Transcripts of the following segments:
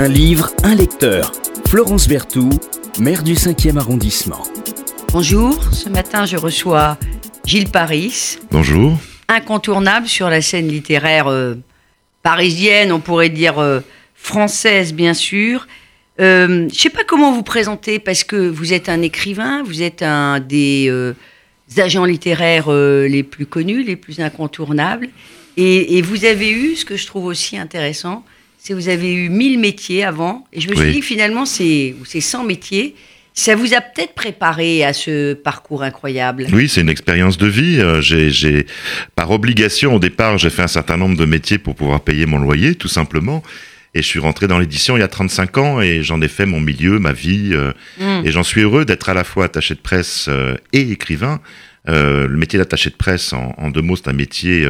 Un livre, un lecteur. Florence Berthoud, maire du 5e arrondissement. Bonjour, ce matin je reçois Gilles Paris. Bonjour. Incontournable sur la scène littéraire euh, parisienne, on pourrait dire euh, française bien sûr. Euh, je ne sais pas comment vous présenter parce que vous êtes un écrivain, vous êtes un des agents littéraires les plus connus, les plus incontournables. Et, vous avez eu, ce que je trouve aussi intéressant, vous avez eu 1000 métiers avant. Et je me suis dit finalement, c'est 100 métiers. Ça vous a peut-être préparé à ce parcours incroyable. Oui, c'est une expérience de vie. Euh, j'ai, par obligation, au départ, j'ai fait un certain nombre de métiers pour pouvoir payer mon loyer, tout simplement. Et je suis rentré dans l'édition il y a 35 ans et j'en ai fait mon milieu, ma vie. Euh, hmm. Et j'en suis heureux d'être à la fois attaché de presse euh, et écrivain. le métier d'attaché de presse, en, en deux mots, c'est un métier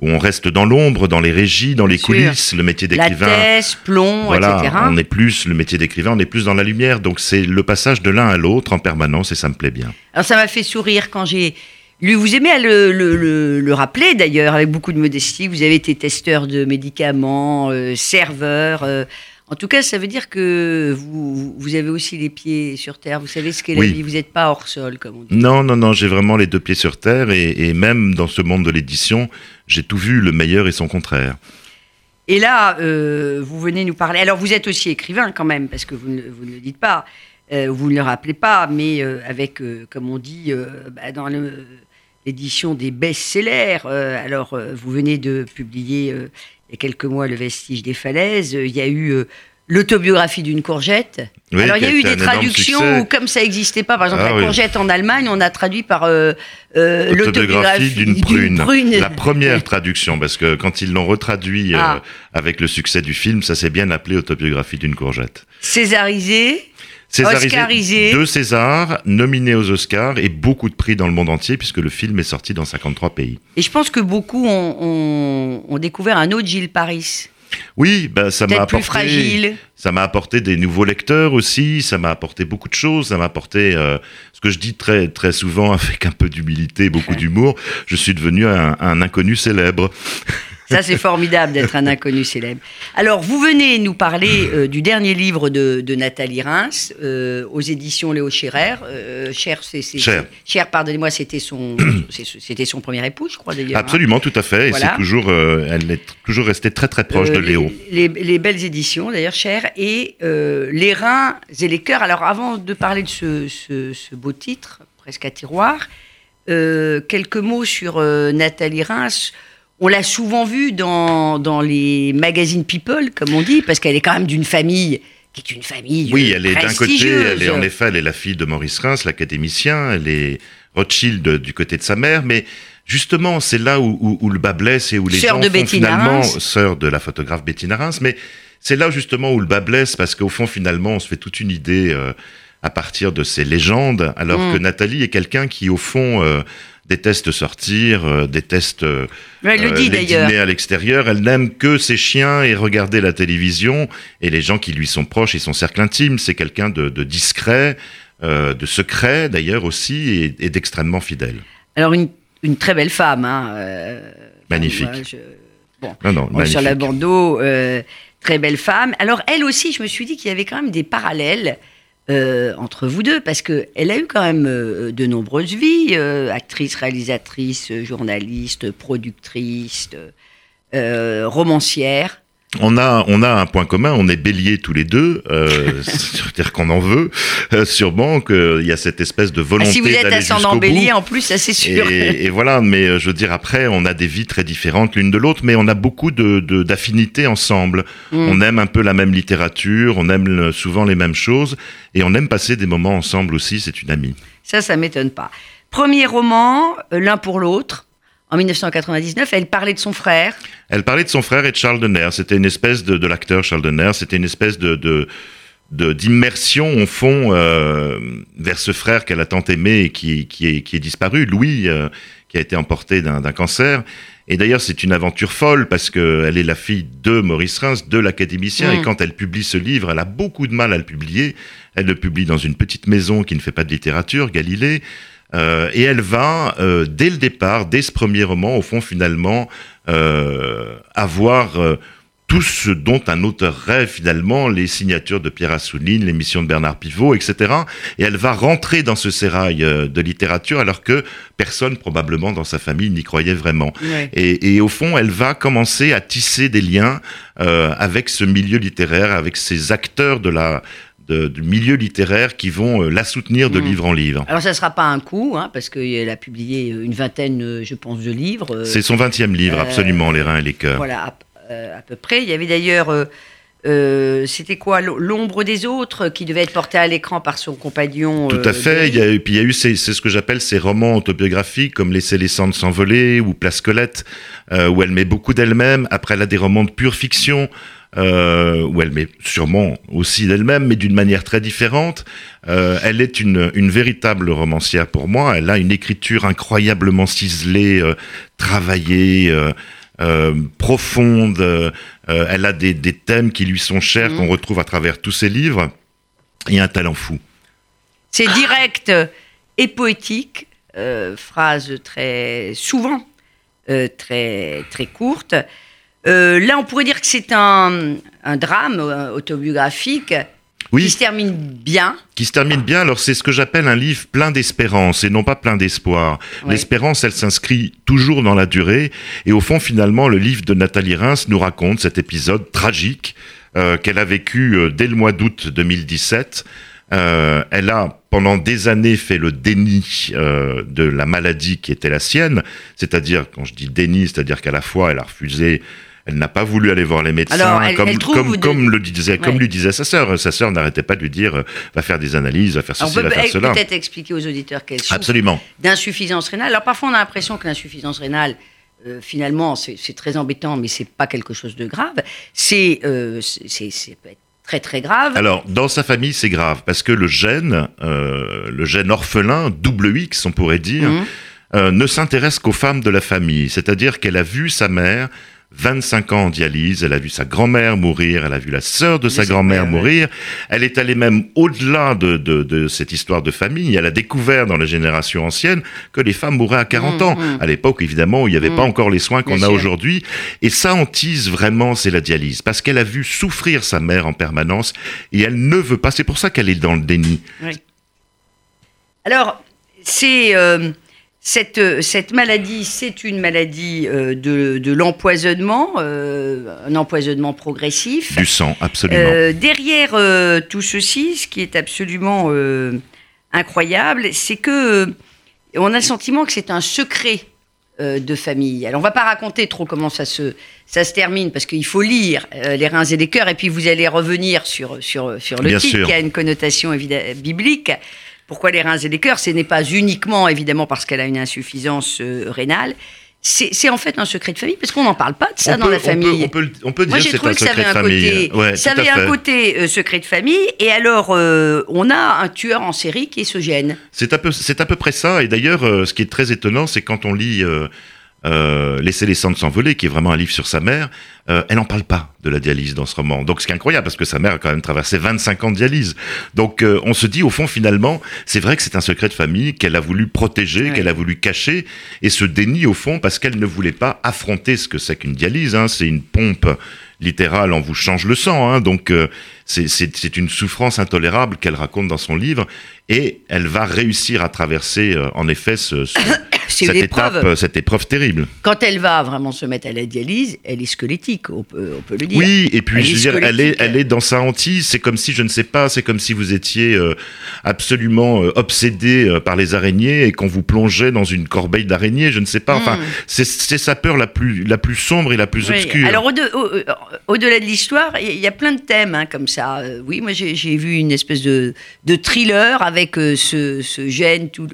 où on reste dans l'ombre, dans les régies, dans les coulisses, le métier d'écrivain. La thèse, plomb, voilà, On est plus, le métier d'écrivain, on est plus dans la lumière. Donc c'est le passage de l'un à l'autre en permanence et ça me plaît bien. Alors ça m'a fait sourire quand j'ai lu, vous aimez à le, le, le, rappeler d'ailleurs, avec beaucoup de modestie, vous avez été testeur de médicaments, euh, serveur. Euh, en tout cas, ça veut dire que vous, vous avez aussi les pieds sur terre. Vous savez ce qu'est la vie. Vous n'êtes pas hors sol, comme on dit. Non, non, non. J'ai vraiment les deux pieds sur terre. Et, et même dans ce monde de l'édition, j'ai tout vu, le meilleur et son contraire. Et là, euh, vous venez nous parler. Alors, vous êtes aussi écrivain quand même, parce que vous ne, vous ne le dites pas, euh, vous ne le rappelez pas, mais euh, avec, comme on dit, bah, dans l'édition des best-sellers. alors, vous venez de publier il y a quelques mois Le Vestige des falaises. Il y a eu euh, l'autobiographie d'une courgette. Alors il y a eu des traductions où, comme ça n'existait pas, par exemple ah la courgette en Allemagne, on a traduit par euh, euh, l'autobiographie d'une prune. La première traduction, parce que quand ils l'ont retraduit ah. avec le succès du film, ça s'est bien appelé autobiographie d'une courgette. Césarisé. Césarisé, Oscarisé. Deux Césars, nominés aux Oscars et beaucoup de prix dans le monde entier puisque le film est sorti dans 53 pays. Et je pense que beaucoup ont, découvert un autre Gilles Paris. Oui, ben ça m'a apporté. Plus fragile. Ça m'a apporté des nouveaux lecteurs aussi. Ça m'a apporté beaucoup de choses. Ça m'a apporté euh, ce que je dis très très souvent avec un peu d'humilité, beaucoup d'humour. Je suis devenu un inconnu célèbre. Ça, c'est formidable d'être un inconnu célèbre. Alors, vous venez nous parler euh, du dernier livre de, Nathalie Reims euh, aux éditions Léo Scherrer. Euh, Cher, c'est, Cher. Cher pardonnez-moi, c'était son, c'était son premier époux, je crois d'ailleurs. Hein. Absolument, tout à fait. Et c'est toujours, elle est toujours restée très très proche de Léo. Les, belles éditions, d'ailleurs, Cher, et les reins et les cœurs. Alors, avant de parler de ce, ce beau titre, presque à tiroir, quelques mots sur Nathalie Reims on l'a souvent vue dans, dans les magazines People, comme on dit, parce qu'elle est quand même d'une famille qui est une famille Oui, elle est d'un côté, elle est en effet, elle est la fille de Maurice Reims, l'académicien, elle est Rothschild du côté de sa mère, mais justement, c'est là où, où, le bas blesse et où les gens de font finalement, sœur de la photographe Bettina Reims, mais c'est là justement où le bas blesse, parce qu'au fond, finalement, on se fait toute une idée euh, à partir de ces légendes, alors mm. que Nathalie est quelqu'un qui, au fond, euh, déteste sortir, euh, déteste euh, elle le dit, les dîner à l'extérieur. Elle n'aime que ses chiens et regarder la télévision et les gens qui lui sont proches et son cercle intime. C'est quelqu'un de, discret, euh, de secret d'ailleurs aussi et, d'extrêmement fidèle. Alors une, très belle femme. Hein, magnifique. bon, non, sur la bandeau, très belle femme. Alors elle aussi, je me suis dit qu'il y avait quand même des parallèles euh, entre vous deux, parce qu'elle a eu quand même euh, de nombreuses vies, euh, actrice, réalisatrice, journaliste, productrice, romancière. On a, on a un point commun, on est bélier tous les deux, euh, c'est-à-dire qu'on en veut, euh, sûrement qu'il y a cette espèce de volonté. Ah, si vous êtes ascendant bélier en plus, ça c'est sûr. Et, voilà, mais euh, je veux dire, après, on a des vies très différentes l'une de l'autre, mais on a beaucoup de, d'affinités ensemble. Mm. On aime un peu la même littérature, on aime souvent les mêmes choses, et on aime passer des moments ensemble aussi, c'est une amie. Ça, ça m'étonne pas. Premier roman, l'un pour l'autre, en 1999, elle parlait de son frère. Elle parlait de son frère et de Charles Denner. C'était une espèce de, l'acteur Charles Denner. C'était une espèce de, d'immersion au fond euh, vers ce frère qu'elle a tant aimé et qui, qui, est, qui est disparu, Louis, euh, qui a été emporté d'un, cancer. Et d'ailleurs, c'est une aventure folle parce qu'elle est la fille de Maurice Reims, de l'académicien, et mm. quand elle publie ce livre, elle a beaucoup de mal à le publier. Elle le publie dans une petite maison qui ne fait pas de littérature, Galilée. Euh, et elle va, euh, dès le départ, dès ce premier roman, au fond, finalement, euh, avoir tout ce dont un auteur rêve finalement, les signatures de Pierre Assouline, l'émission de Bernard Pivot, etc. Et elle va rentrer dans ce sérail de littérature alors que personne probablement dans sa famille n'y croyait vraiment. Et, et, au fond, elle va commencer à tisser des liens euh, avec ce milieu littéraire, avec ces acteurs de la du milieu littéraire qui vont euh, la soutenir de mmh. livre en livre. Alors ça ne sera pas un coup, hein, parce qu'elle a publié une vingtaine, je pense, de livres. C'est son vingtième livre, absolument, Les reins et les cœurs. Voilà, euh, à peu près. Il y avait d'ailleurs, euh, euh, c'était quoi, l'ombre des autres qui devait être porté à l'écran par son compagnon. Tout à fait. Il y a, puis il y a eu, c'est ce que j'appelle ces romans autobiographiques comme Laisser les cendres s'envoler ou Place Colette, où elle met beaucoup d'elle-même. Après, elle a des romans de pure fiction. Où elle met sûrement aussi d'elle-même, mais d'une manière très différente. elle est une, une, véritable romancière pour moi. Elle a une écriture incroyablement ciselée, travaillée. Euh, profonde. Euh, elle a des, thèmes qui lui sont chers, qu'on mm. retrouve à travers tous ses livres. Et un talent fou. C'est direct et poétique, euh, phrase très souvent très très courte. Là, on pourrait dire que c'est un, un drame autobiographique oui. qui se termine bien. Qui se termine bien. Alors c'est ce que j'appelle un livre plein d'espérance et non pas plein d'espoir. L'espérance, elle s'inscrit toujours dans la durée. Et au fond, finalement, le livre de Nathalie Reims nous raconte cet épisode tragique euh, qu'elle a vécu euh, dès le mois d'août 2017. Euh, elle a pendant des années fait le déni euh, de la maladie qui était la sienne, c'est-à-dire quand je dis déni, c'est-à-dire qu'à la fois elle a refusé elle n'a pas voulu aller voir les médecins, comme, comme, le disait, comme lui disait sa sœur. Sa sœur n'arrêtait pas de lui dire, euh, va faire des analyses, va faire ceci, va faire cela. Peut-être expliquer aux auditeurs qu'elle souffre d'insuffisance rénale. Alors parfois on a l'impression que l'insuffisance rénale, euh, finalement, c'est très embêtant, mais c'est pas quelque chose de grave. C'est, euh, peut très très grave. Alors dans sa famille c'est grave parce que le gène, euh, le gène orphelin double X on pourrait dire, mmh. ne s'intéresse qu'aux femmes de la famille. C'est-à-dire qu'elle a vu sa mère 25 ans en dialyse, elle a vu sa grand-mère mourir, elle a vu la sœur de sa grand-mère mourir, elle est allée même au-delà de, de, de, cette histoire de famille, elle a découvert dans la génération ancienne que les femmes mouraient à 40 ans, mmh, mmh. à l'époque évidemment où il n'y avait pas mmh. encore les soins qu'on a aujourd'hui, et ça hantise vraiment, c'est la dialyse, parce qu'elle a vu souffrir sa mère en permanence, et elle ne veut pas, c'est pour ça qu'elle est dans le déni. Alors, c'est... Euh, cette, cette maladie, c'est une maladie euh, de, de l'empoisonnement, euh, un empoisonnement progressif. Du sang, absolument. Euh, derrière tout ceci, ce qui est absolument incroyable, c'est que on a le sentiment que c'est un secret de famille. Alors on va pas raconter trop comment ça se ça se termine parce qu'il faut lire les reins et les cœurs et puis vous allez revenir sur sur sur le titre qui a une connotation biblique. Pourquoi les reins et les cœurs? Ce n'est pas uniquement, évidemment, parce qu'elle a une insuffisance euh, rénale. C'est en fait un secret de famille, parce qu'on n'en parle pas de ça dans la famille. On peut, on peut, dire que c'est un secret de famille. Côté, ça avait un côté euh, secret de famille, et alors euh, on a un tueur en série qui est ce gène. C'est à, peu, à peu près ça, et d'ailleurs, ce qui est très étonnant, c'est quand on lit euh, Laisser les cendres s'envoler, qui est vraiment un livre sur sa mère, euh, elle n'en parle pas de la dialyse dans ce roman. Donc c'est incroyable parce que sa mère a quand même traversé 25 ans de dialyse. Donc euh, on se dit au fond finalement, c'est vrai que c'est un secret de famille qu'elle a voulu protéger, qu'elle a voulu cacher, et se dénie au fond parce qu'elle ne voulait pas affronter ce que c'est qu'une dialyse. Hein. C'est une pompe littérale, on vous change le sang. Hein. Donc euh, c'est une souffrance intolérable qu'elle raconte dans son livre, et elle va réussir à traverser en effet ce, ce cette, étape, euh, cette épreuve terrible. Quand elle va vraiment se mettre à la dialyse, elle est squelettique, on peut, on peut le dire. Oui, et puis je veux dire, elle est, elle est dans sa hantise. C'est comme si, je ne sais pas, c'est comme si vous étiez euh, absolument euh, obsédé par les araignées et qu'on vous plongeait dans une corbeille d'araignées. Je ne sais pas. Enfin, hmm. c'est sa peur la plus, la plus sombre et la plus obscure. Alors, au-delà de l'histoire, il y a plein de thèmes hein, comme ça. oui, moi j'ai vu une espèce de, de thriller avec ce, ce gène tout,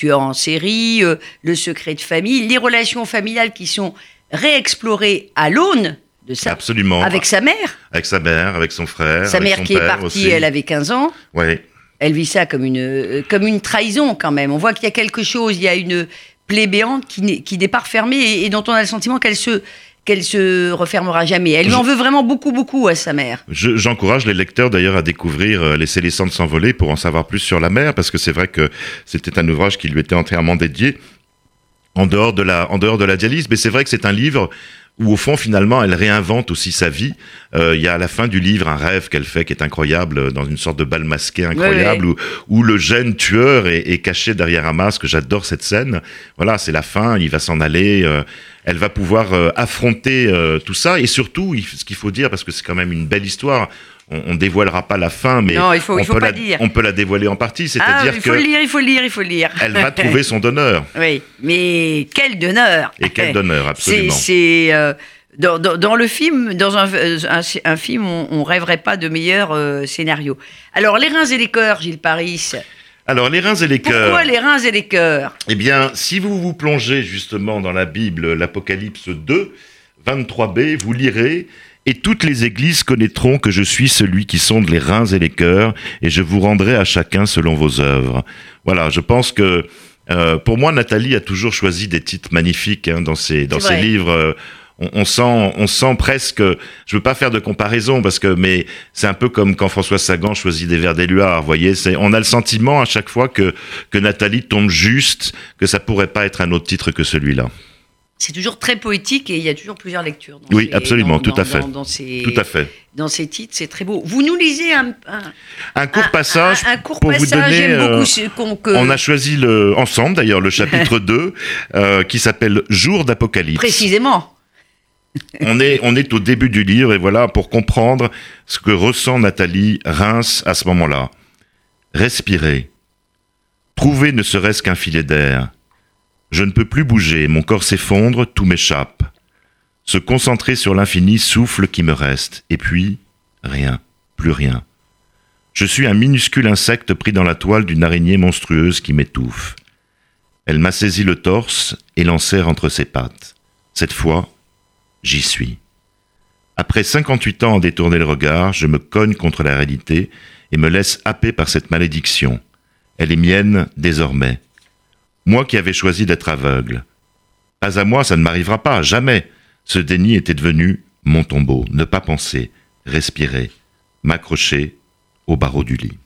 tueur en série, euh, le secret de famille, les relations familiales qui sont réexplorées à l'aune de ça. Absolument. Avec sa mère. Avec sa mère, avec son frère. Sa mère qui est partie, elle avait 15 ans. Oui. Elle vit ça comme une, euh, comme une trahison quand même. On voit qu'il y a quelque chose, il y a une plaie béante qui n'est pas refermée et dont on a le sentiment qu'elle se qu'elle se refermera jamais. Elle lui en veut vraiment beaucoup, beaucoup à sa mère. J'encourage les lecteurs d'ailleurs à découvrir euh, Laisser les cendres s'envoler pour en savoir plus sur la mère, parce que c'est vrai que c'était un ouvrage qui lui était entièrement dédié en dehors de la, en dehors de la dialyse. Mais c'est vrai que c'est un livre où au fond finalement elle réinvente aussi sa vie. Euh, Il y a à la fin du livre un rêve qu'elle fait qui est incroyable euh, dans une sorte de bal masqué incroyable Ouais, Où, où le jeune tueur est, est caché derrière un masque. J'adore cette scène. Voilà, c'est la fin. Il va s'en aller. euh, elle va pouvoir euh, affronter euh, tout ça et surtout il- ce qu'il faut dire parce que c'est quand même une belle histoire. On, on dévoilera pas la fin, mais Non, il faut- il on, faut peut la, dire. on peut la dévoiler en partie. Ah, C'est-à-dire il faut que lire, il faut lire, il faut lire. elle va trouver son donneur. Oui, mais quel d'honneur Et quel donneur, absolument. c'est euh, dans, dans- dans le film, dans un, euh, un, un film, on, on rêverait pas de meilleur euh, scénario. Alors, les reins et les cœurs, Gilles Paris. Alors les reins et les cœurs. Pourquoi les reins et les cœurs? Eh bien, si vous vous plongez justement dans la Bible, l'Apocalypse 2, 23b, vous lirez Et toutes les églises connaîtront que je suis celui qui sonde les reins et les cœurs, et je vous rendrai à chacun selon vos œuvres. Voilà, je pense que euh, pour moi, Nathalie a toujours choisi des titres magnifiques hein, dans ses dans ses livres. euh, on, on sent, on sent presque. Je veux pas faire de comparaison parce que, mais c'est un peu comme quand François Sagan choisit des vers d'Éluard. Voyez, c'est, on a le sentiment à chaque fois que que Nathalie tombe juste, que ça pourrait pas être un autre titre que celui-là. C'est toujours très poétique et il y a toujours plusieurs lectures. Oui, ces- absolument, dans- tout à fait. Dans, ces, Tout à fait. dans ces titres, c'est très beau. Vous nous lisez un, un, Un court un- passage un- court pour vous passage. donner. J'aime euh, beaucoup ce qu'on que- On a choisi le, ensemble d'ailleurs le chapitre 2 euh, qui s'appelle Jour d'Apocalypse. précisément. On est, on est au début du livre et voilà pour comprendre ce que ressent Nathalie Reims à ce moment-là. Respirer. Trouver ne serait-ce qu'un filet d'air. Je ne peux plus bouger, mon corps s'effondre, tout m'échappe. Se concentrer sur l'infini souffle qui me reste. Et puis, rien, plus rien. Je suis un minuscule insecte pris dans la toile d'une araignée monstrueuse qui m'étouffe. Elle m'a saisi le torse et l'enserre entre ses pattes. Cette fois, j'y suis. Après 58 ans à détourner le regard, je me cogne contre la réalité et me laisse happer par cette malédiction. Elle est mienne désormais. Moi qui avais choisi d'être aveugle. Pas à moi, ça ne m'arrivera pas, jamais. Ce déni était devenu mon tombeau. Ne pas penser, respirer, m'accrocher au barreau du lit.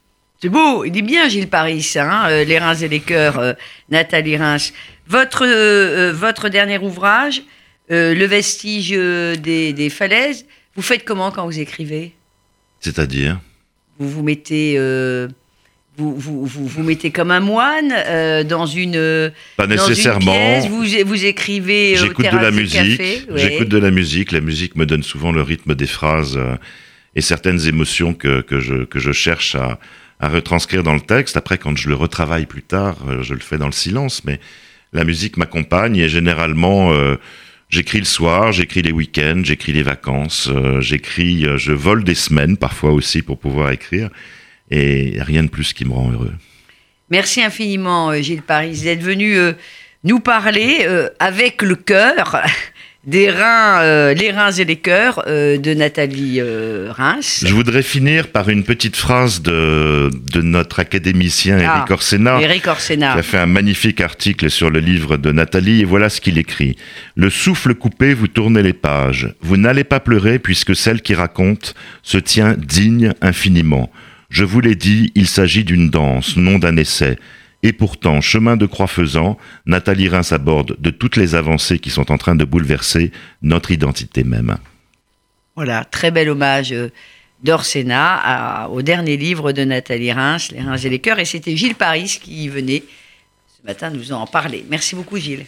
C'est beau, il est bien Gilles Paris, hein, euh, Les reins et les cœurs, euh, Nathalie Reims. Votre, euh, votre dernier ouvrage, Le vestige des, des falaises, vous faites comment quand vous écrivez? C'est-à-dire? Vous vous mettez, vous, vous, vous, vous mettez comme un moine euh, dans une, Pas dans une nécessairement. pièce, vous, vous écrivez euh, J'écoute de la musique. ouais. J'écoute de la musique. La musique me donne souvent le rythme des phrases euh, et certaines émotions que, que, je, que je cherche à, à retranscrire dans le texte. Après, quand je le retravaille plus tard, euh, je le fais dans le silence. Mais la musique m'accompagne et généralement, j'écris le soir, j'écris les week-ends, j'écris les vacances, j'écris, je vole des semaines parfois aussi pour pouvoir écrire. Et rien de plus qui me rend heureux. Merci infiniment, euh, Gilles Paris, d'être venu euh, nous parler euh, avec le cœur des reins, euh, les reins et les cœurs de Nathalie Reims. Je voudrais finir par une petite phrase de, de notre académicien Ah, Eric Orsena. Eric Orsena. qui a fait un magnifique article sur le livre de Nathalie, et voilà ce qu'il écrit. Le souffle coupé, vous tournez les pages. Vous n'allez pas pleurer puisque celle qui raconte se tient digne infiniment. Je vous l'ai dit, il s'agit d'une danse, non d'un essai. Et pourtant, chemin de croix faisant, Nathalie Reims aborde de toutes les avancées qui sont en train de bouleverser notre identité même. Voilà, très bel hommage euh, d'Orsena au dernier livre de Nathalie Reims, Les reins et les cœurs. Et c'était Gilles Paris qui venait ce matin nous en parler. Merci beaucoup, Gilles.